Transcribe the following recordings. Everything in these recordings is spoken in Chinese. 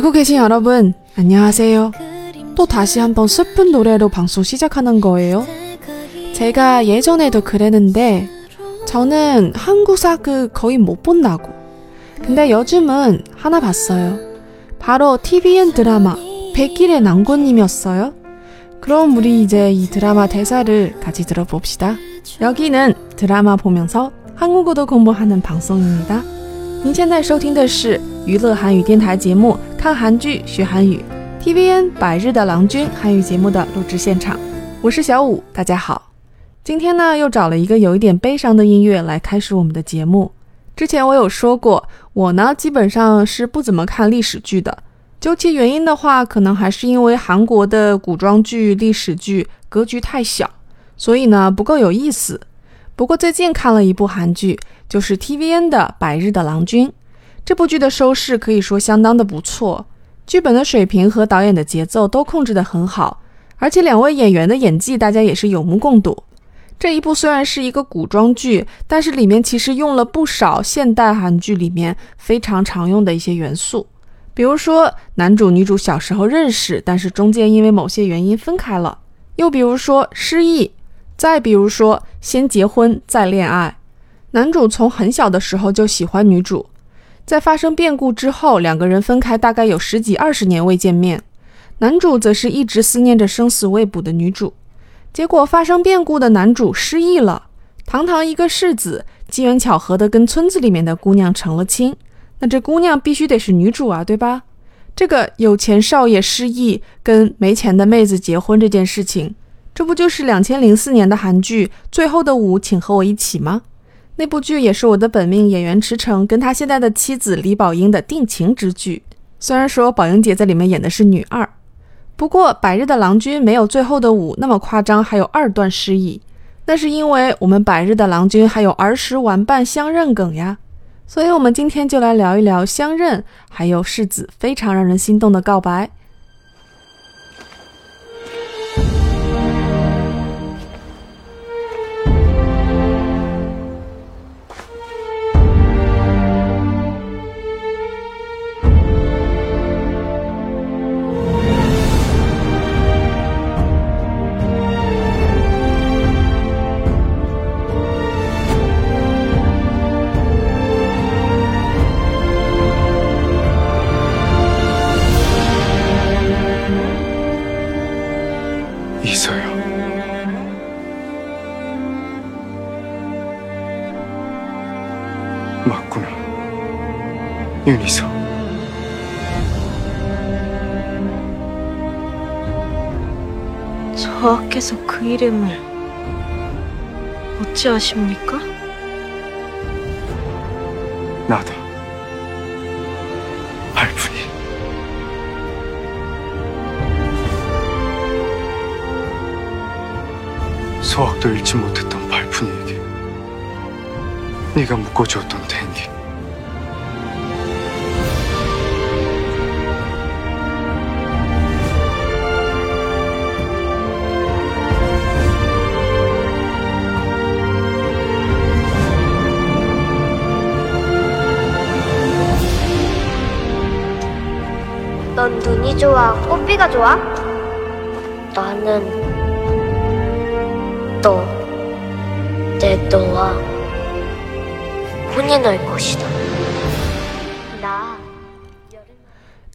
듣고 계신 여러분, 안녕하세요. 또 다시 한번 슬픈 노래로 방송 시작하는 거예요. 제가 예전에도 그랬는데, 저는 한국사 그 거의 못 본다고. 근데 요즘은 하나 봤어요. 바로 TVN 드라마 백일의 난고님이었어요. 그럼 우리 이제 이 드라마 대사를 같이 들어봅시다. 여기는 드라마 보면서 한국어도 공부하는 방송입니다. 您现在收听的是娱乐韩语电台节目《 看韩剧学韩语》，TVN 百日的郎君韩语节目的录制现场，我是小五，大家好。今天呢，又找了一个有一点悲伤的音乐来开始我们的节目。之前我有说过，我呢基本上是不怎么看历史剧的。究其原因的话，可能还是因为韩国的古装剧、历史剧格局太小，所以呢不够有意思。不过最近看了一部韩剧。就是 TVN 的《百日的郎君》这部剧的收视可以说相当的不错，剧本的水平和导演的节奏都控制得很好，而且两位演员的演技大家也是有目共睹。这一部虽然是一个古装剧，但是里面其实用了不少现代韩剧里面非常常用的一些元素，比如说男主女主小时候认识，但是中间因为某些原因分开了；又比如说失忆；再比如说先结婚再恋爱。男主从很小的时候就喜欢女主，在发生变故之后，两个人分开大概有十几二十年未见面。男主则是一直思念着生死未卜的女主，结果发生变故的男主失忆了。堂堂一个世子，机缘巧合的跟村子里面的姑娘成了亲，那这姑娘必须得是女主啊，对吧？这个有钱少爷失忆跟没钱的妹子结婚这件事情，这不就是两千零四年的韩剧《最后的舞，请和我一起》吗？那部剧也是我的本命演员池诚跟他现在的妻子李宝英的定情之剧。虽然说宝英姐在里面演的是女二，不过《百日的郎君》没有最后的舞那么夸张，还有二段失忆。那是因为我们《百日的郎君》还有儿时玩伴相认梗呀。所以，我们今天就来聊一聊相认，还有世子非常让人心动的告白。 저하께서그 이름을 어찌 아십니까 나도발푼이소학도읽지못했던 발푼이에게 네가 묶어주었던대행 이 좋아, 꽃비가 좋아? 나는 너, 내 너와 혼인할 것이다. 나.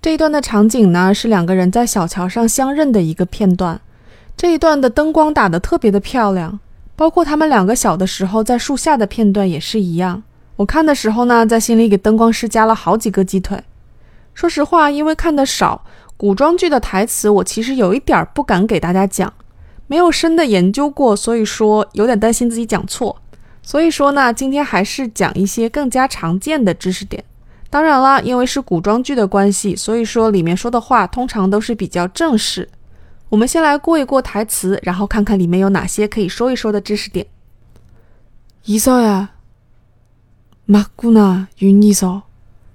这一段的场景呢，是两个人在小桥上相认的一个片段。这一段的灯光打得特别的漂亮，包括他们两个小的时候在树下的片段也是一样。我看的时候呢，在心里给灯光师加了好几个鸡腿。说实话，因为看的少， 古装剧的台词我其实有一点不敢给大家讲，没有深的研究过，所以说有点担心自己讲错。所以说呢，今天还是讲一些更加常见的知识点。当然啦，因为是古装剧的关系，所以说里面说的话通常都是比较正式。我们先来过一过台词，然后看看里面有哪些可以说一说的知识点。이서야맞구나윤이 서，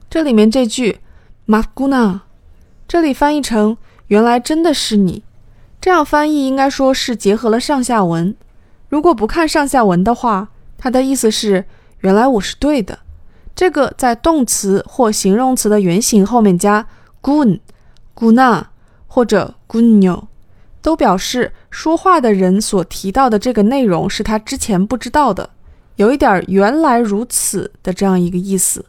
这里面这句。马姑娜， 这里翻译成“原来真的是你”，这样翻译应该说是结合了上下文。如果不看上下文的话，它的意思是“原来我是对的”。这个在动词或形容词的原型后面加 “gun”、“guna” 或者 “gunyo”，都表示说话的人所提到的这个内容是他之前不知道的，有一点“原来如此”的这样一个意思。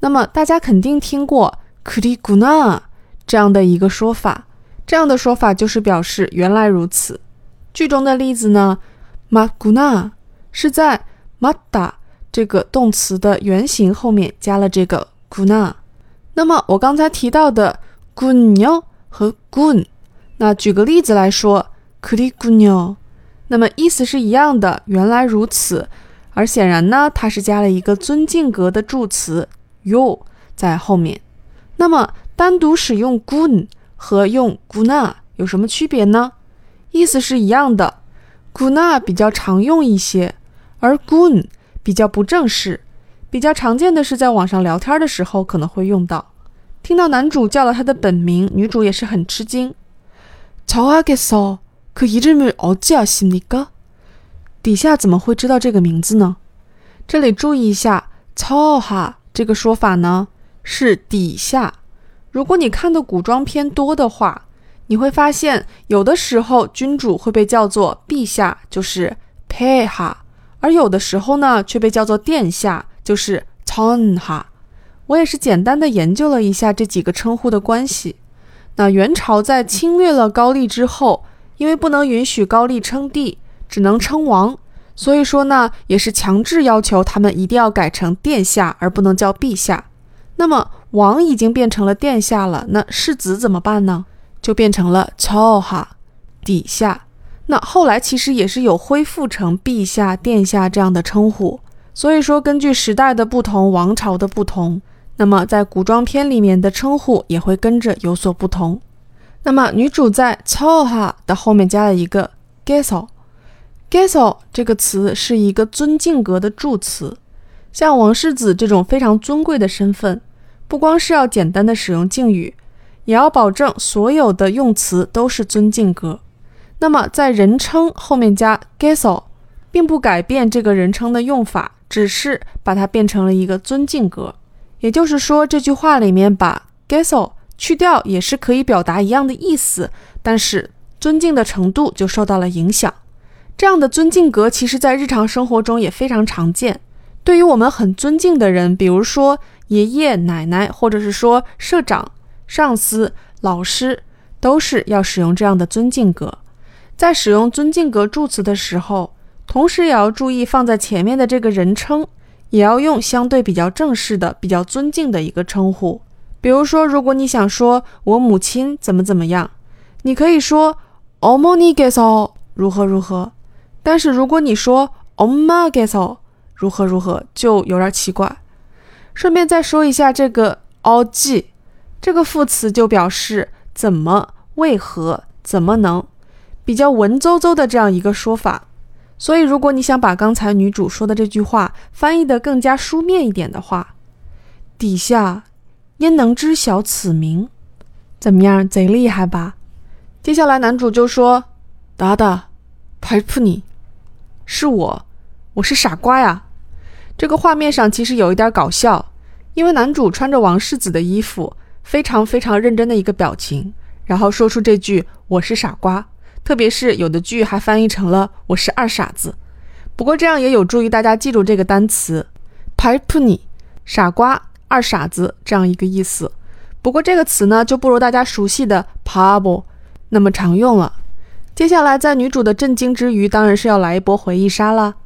那么大家肯定听过 “kri guna”。这样的一个说法，这样的说法就是表示原来如此。句中的例子呢，“ma guna” 是在 Mata 这个动词的原型后面加了这个 “guna” 那么我刚才提到的 KUNO 和 GUN 那举个例子来说 KRI KUNO 那么意思是一样的，原来如此。而显然呢，它是加了一个尊敬格的助词 you 在后面，那么。单独使用 gun 和用 guna 有什么区别呢？意思是一样的，guna 比较常用一些，而 gun 比较不正式。比较常见的是在网上聊天的时候可能会用到。听到男主叫了他的本名，女主也是很吃惊。저하겠어그이름을어찌아십니까底下怎么会知道这个名字呢？这里注意一下，저 하。 这个说法呢是底下。 如果你看的古装片多的话，你会发现有的时候君主会被叫做陛下，就是 peha 而有的时候呢，却被叫做殿下，就是 ton 哈。我也是简单的研究了一下这几个称呼的关系，那元朝在侵略了高丽之后，因为不能允许高丽称帝，只能称王，所以说呢，也是强制要求他们一定要改成殿下，而不能叫陛下。那么王已经变成了殿下了，那世子怎么办呢？就变成了朝哈底下。那后来其实也是有恢复成陛下、殿下这样的称呼。所以说，根据时代的不同、王朝的不同，那么在古装片里面的称呼也会跟着有所不同。那么女主在朝哈的后面加了一个 geso。Geso 这个词是一个尊敬格的助词，像王世子这种非常尊贵的身份，不光是要简单的使用敬语，也要保证所有的用词都是尊敬格。那么在人称后面加 gesso 并不改变这个人称的用法，只是把它变成了一个尊敬格。也就是说，这句话里面把 Geso 去掉也是可以表达一样的意思，但是尊敬的程度就受到了影响。这样的尊敬格，其实在日常生活中也非常常见。对于我们很尊敬的人，比如说爷爷奶奶，或者是说社长、上司、老师，都是要使用这样的尊敬格。在使用尊敬格助词的时候，同时也要注意放在前面的这个人称，也要用相对比较正式的、比较尊敬的一个称呼。比如说，如果你想说我母亲怎么怎么样，你可以说어머니께서如何如何。但是如果你说엄마께서如何如何，就有点奇怪。 顺便再说一下，这个어찌这个副词就表示怎么、为何、怎么能，比较文绉绉的这样一个说法。所以，如果你想把刚才女主说的这句话翻译的更加书面一点的话，底下焉能知晓此名？怎么样，贼厉害吧？接下来男主就说：“达达，佩服你。”是我，我是傻瓜呀！这个画面上其实有一点搞笑，因为男主穿着王世子的衣服，非常非常认真的一个表情，然后说出这句“我是傻瓜”，特别是有的句还翻译成了“我是二傻子”。不过这样也有助于大家记住这个单词 p i p u n i 傻瓜、二傻子这样一个意思。不过这个词呢，就不如大家熟悉的 “pabo” 那么常用了。接下来，在女主的震惊之余，当然是要来一波回忆杀了。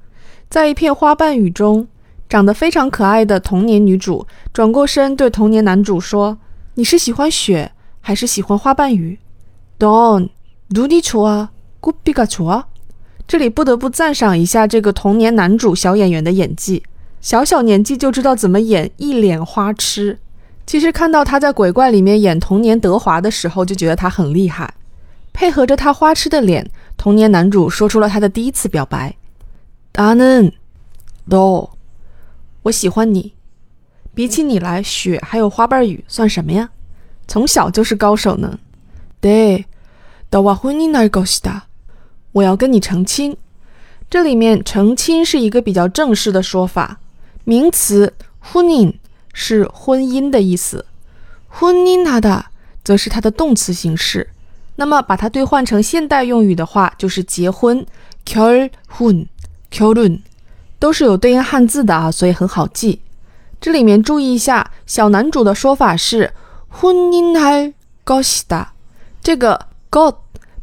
在一片花瓣雨中，长得非常可爱的童年女主转过身对童年男主说：“你是喜欢雪还是喜欢花瓣雨？”Don, 누니좋아꽃비가좋아这里不得不赞赏一下这个童年男主小演员的演技，小小年纪就知道怎么演一脸花痴。其实看到他在鬼怪里面演童年德华的时候，就觉得他很厉害。配合着他花痴的脸，童年男主说出了他的第一次表白：“达嫩，너， 我喜欢你，比起你来，雪还有花瓣雨算什么呀？从小就是高手呢。对，到我婚姻那儿搞事的，我要跟你成亲。这里面“成亲”是一个比较正式的说法。名词“婚姻”是婚姻的意思，“婚姻纳达”则是它的动词形式。那么把它兑换成现代用语的话，就是结婚。科尔婚，科尔伦。都是有对应汉字的啊，所以很好记。这里面注意一下，小男主的说法是“婚姻还高喜的”，这个 “god”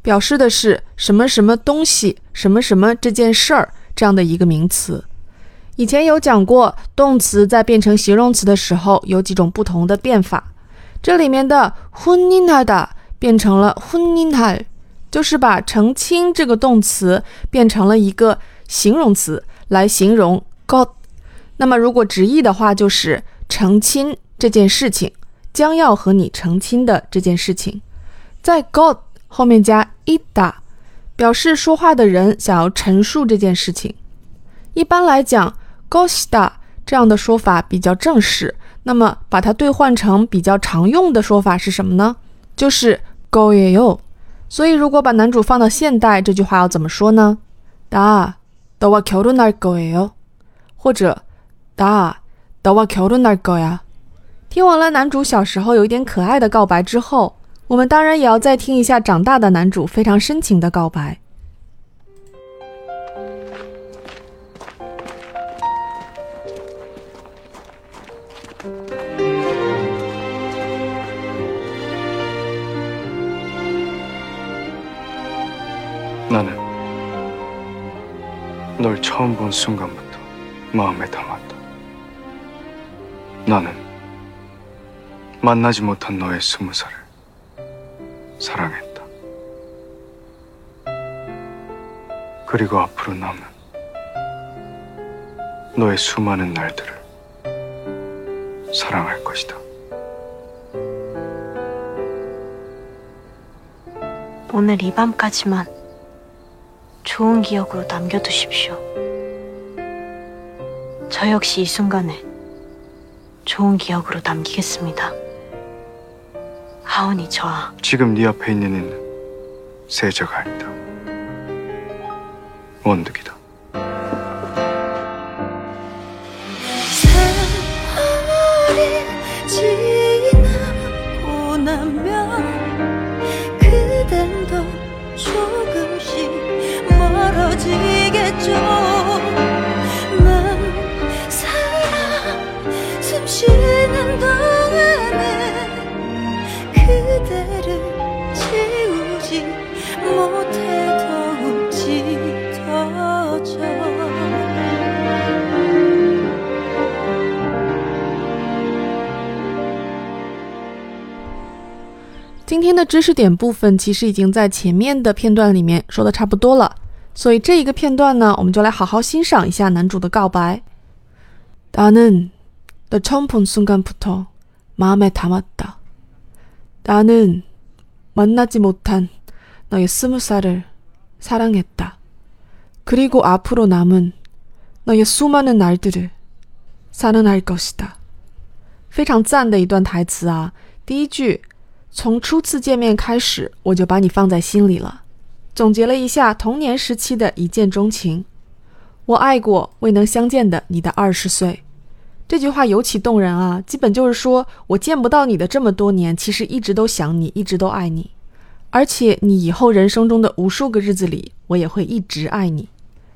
表示的是什么什么东西、什么什么这件事儿这样的一个名词。以前有讲过，动词在变成形容词的时候有几种不同的变法。这里面的“婚姻还的”变成了“婚姻还”，就是把澄清这个动词变成了一个形容词。来形容 God，。那么，如果直译的话，就是成亲这件事情，将要和你成亲的这件事情，在 God 后面加 ida，表示说话的人想要陈述这件事情。一般来讲，Gosta 这样的说法比较正式。那么，把它兑换成比较常用的说法是什么呢？就是 Go y o 所以，如果把男主放到现代，这句话要怎么说呢？다 너와결혼할거예 요， 或者。大，等我결혼할 거呀。听完了男主小时候有一点可爱的告白之后，我们当然也要再听一下长大的男主非常深情的告白。나는 널 처음 본 순간부터 마음에 담았다 나는 만나지 못한 너의 스무 살을 사랑했다. 그리고 앞으로 남은 너의 수많은 날들을 사랑할 것이다. 오늘 이 밤까지만 좋은 기억으로 남겨두십시오. 저 역시 이 순간에 좋은 기억으로 남기겠습니다. 하온이 저와 지금 네 앞에 있는 이는 세자가 아니다. 원득이다. 지나고 나면 天的知识点部分其实已经在前面的片段里面说的差不多了，所以这一个片段呢，我们就来好好欣赏一下男主的告白。나는 너 처음 본 순간부터 마음에 담았다. 나는 만나지 못한 너의 스무 살을 사랑했다. 그리고 앞으로 남은 너의 수많은 날들을 사랑할 것이다. 非常赞的一段台词啊！第一句， 从初次见面开始，我就把你放在心里了。总结了一下，童年时期的一见钟情。我爱过未能相见的你的二十岁。这句话尤其动人啊！基本就是说我见不到你的这么多年，其实一直都想你，一直都爱你，而且你以后人生中的无数个日子里，我也会一直爱你。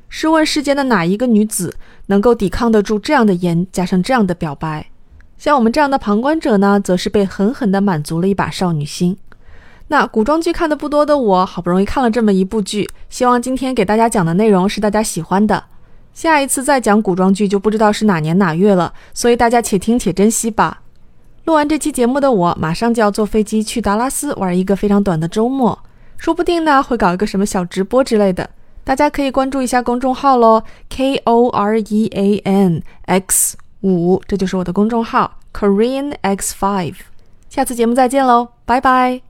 试问世间的哪一个女子能够抵抗得住这样的言，加上这样的表白？像我们这样的旁观者呢，则是被狠狠地满足了一把少女心。那古装剧看的不多的我，好不容易看了这么一部剧，希望今天给大家讲的内容是大家喜欢的。下一次再讲古装剧就不知道是哪年哪月了，所以大家且听且珍惜吧。录完这期节目的我，马上就要坐飞机去达拉斯玩一个非常短的周末，说不定呢会搞一个什么小直播之类的，大家可以关注一下公众号喽，K O R E A N X 五，这就是我的公众号 Korean X Five。下次节目再见喽，拜拜。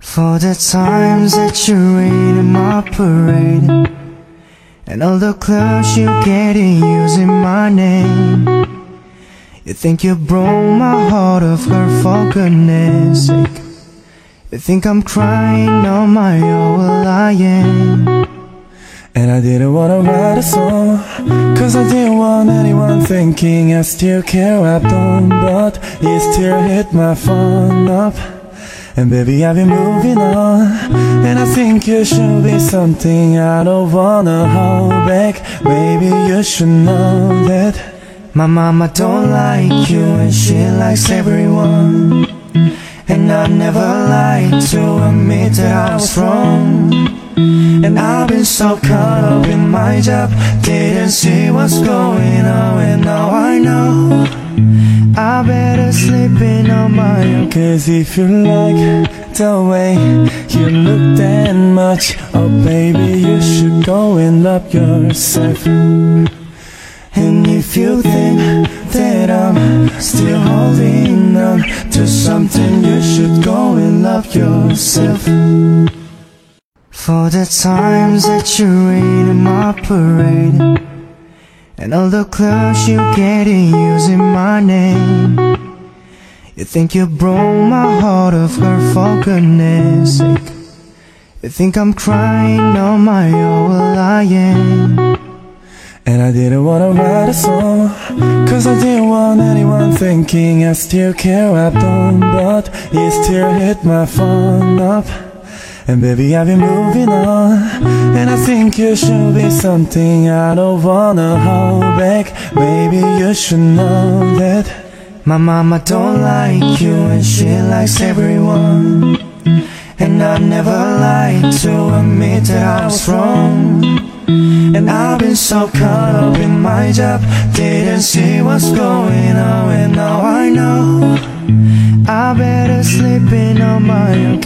For the times that you rain in my parade and all the clothes you get in using my name You think you broke my heart of her for goodness sake. You think I'm crying on my own, am. And I didn't wanna write a song Cause I didn't want anyone thinking I still care I don't But it still hit my phone up And baby I've been moving on And I think you should be something I don't wanna hold back Maybe you should know that My mama don't like you and she likes everyone. And I never lied to admit that I was wrong. And I've been so caught up in my job, didn't see what's going on, and now I know. I better sleep in on my own. Cause if you like the way you look that much Oh baby you should go and love yourself And if you think that I'm still holding on to something, you should go and love yourself. For the times that you rain in my parade, and all the clothes you get in using my name. You think you broke my heart of her for goodness sake. You think I'm crying on my own, well I am. And I didn't wanna write a song Cause I didn't want anyone thinking I still care I don't But it still hit my phone up And baby I've been moving on And I think you should be something I don't wanna hold back Maybe you should know that My mama don't like you and she likes everyone. And I never lied to admit that I was wrong. And I've been so caught up in my job, didn't see what's going on,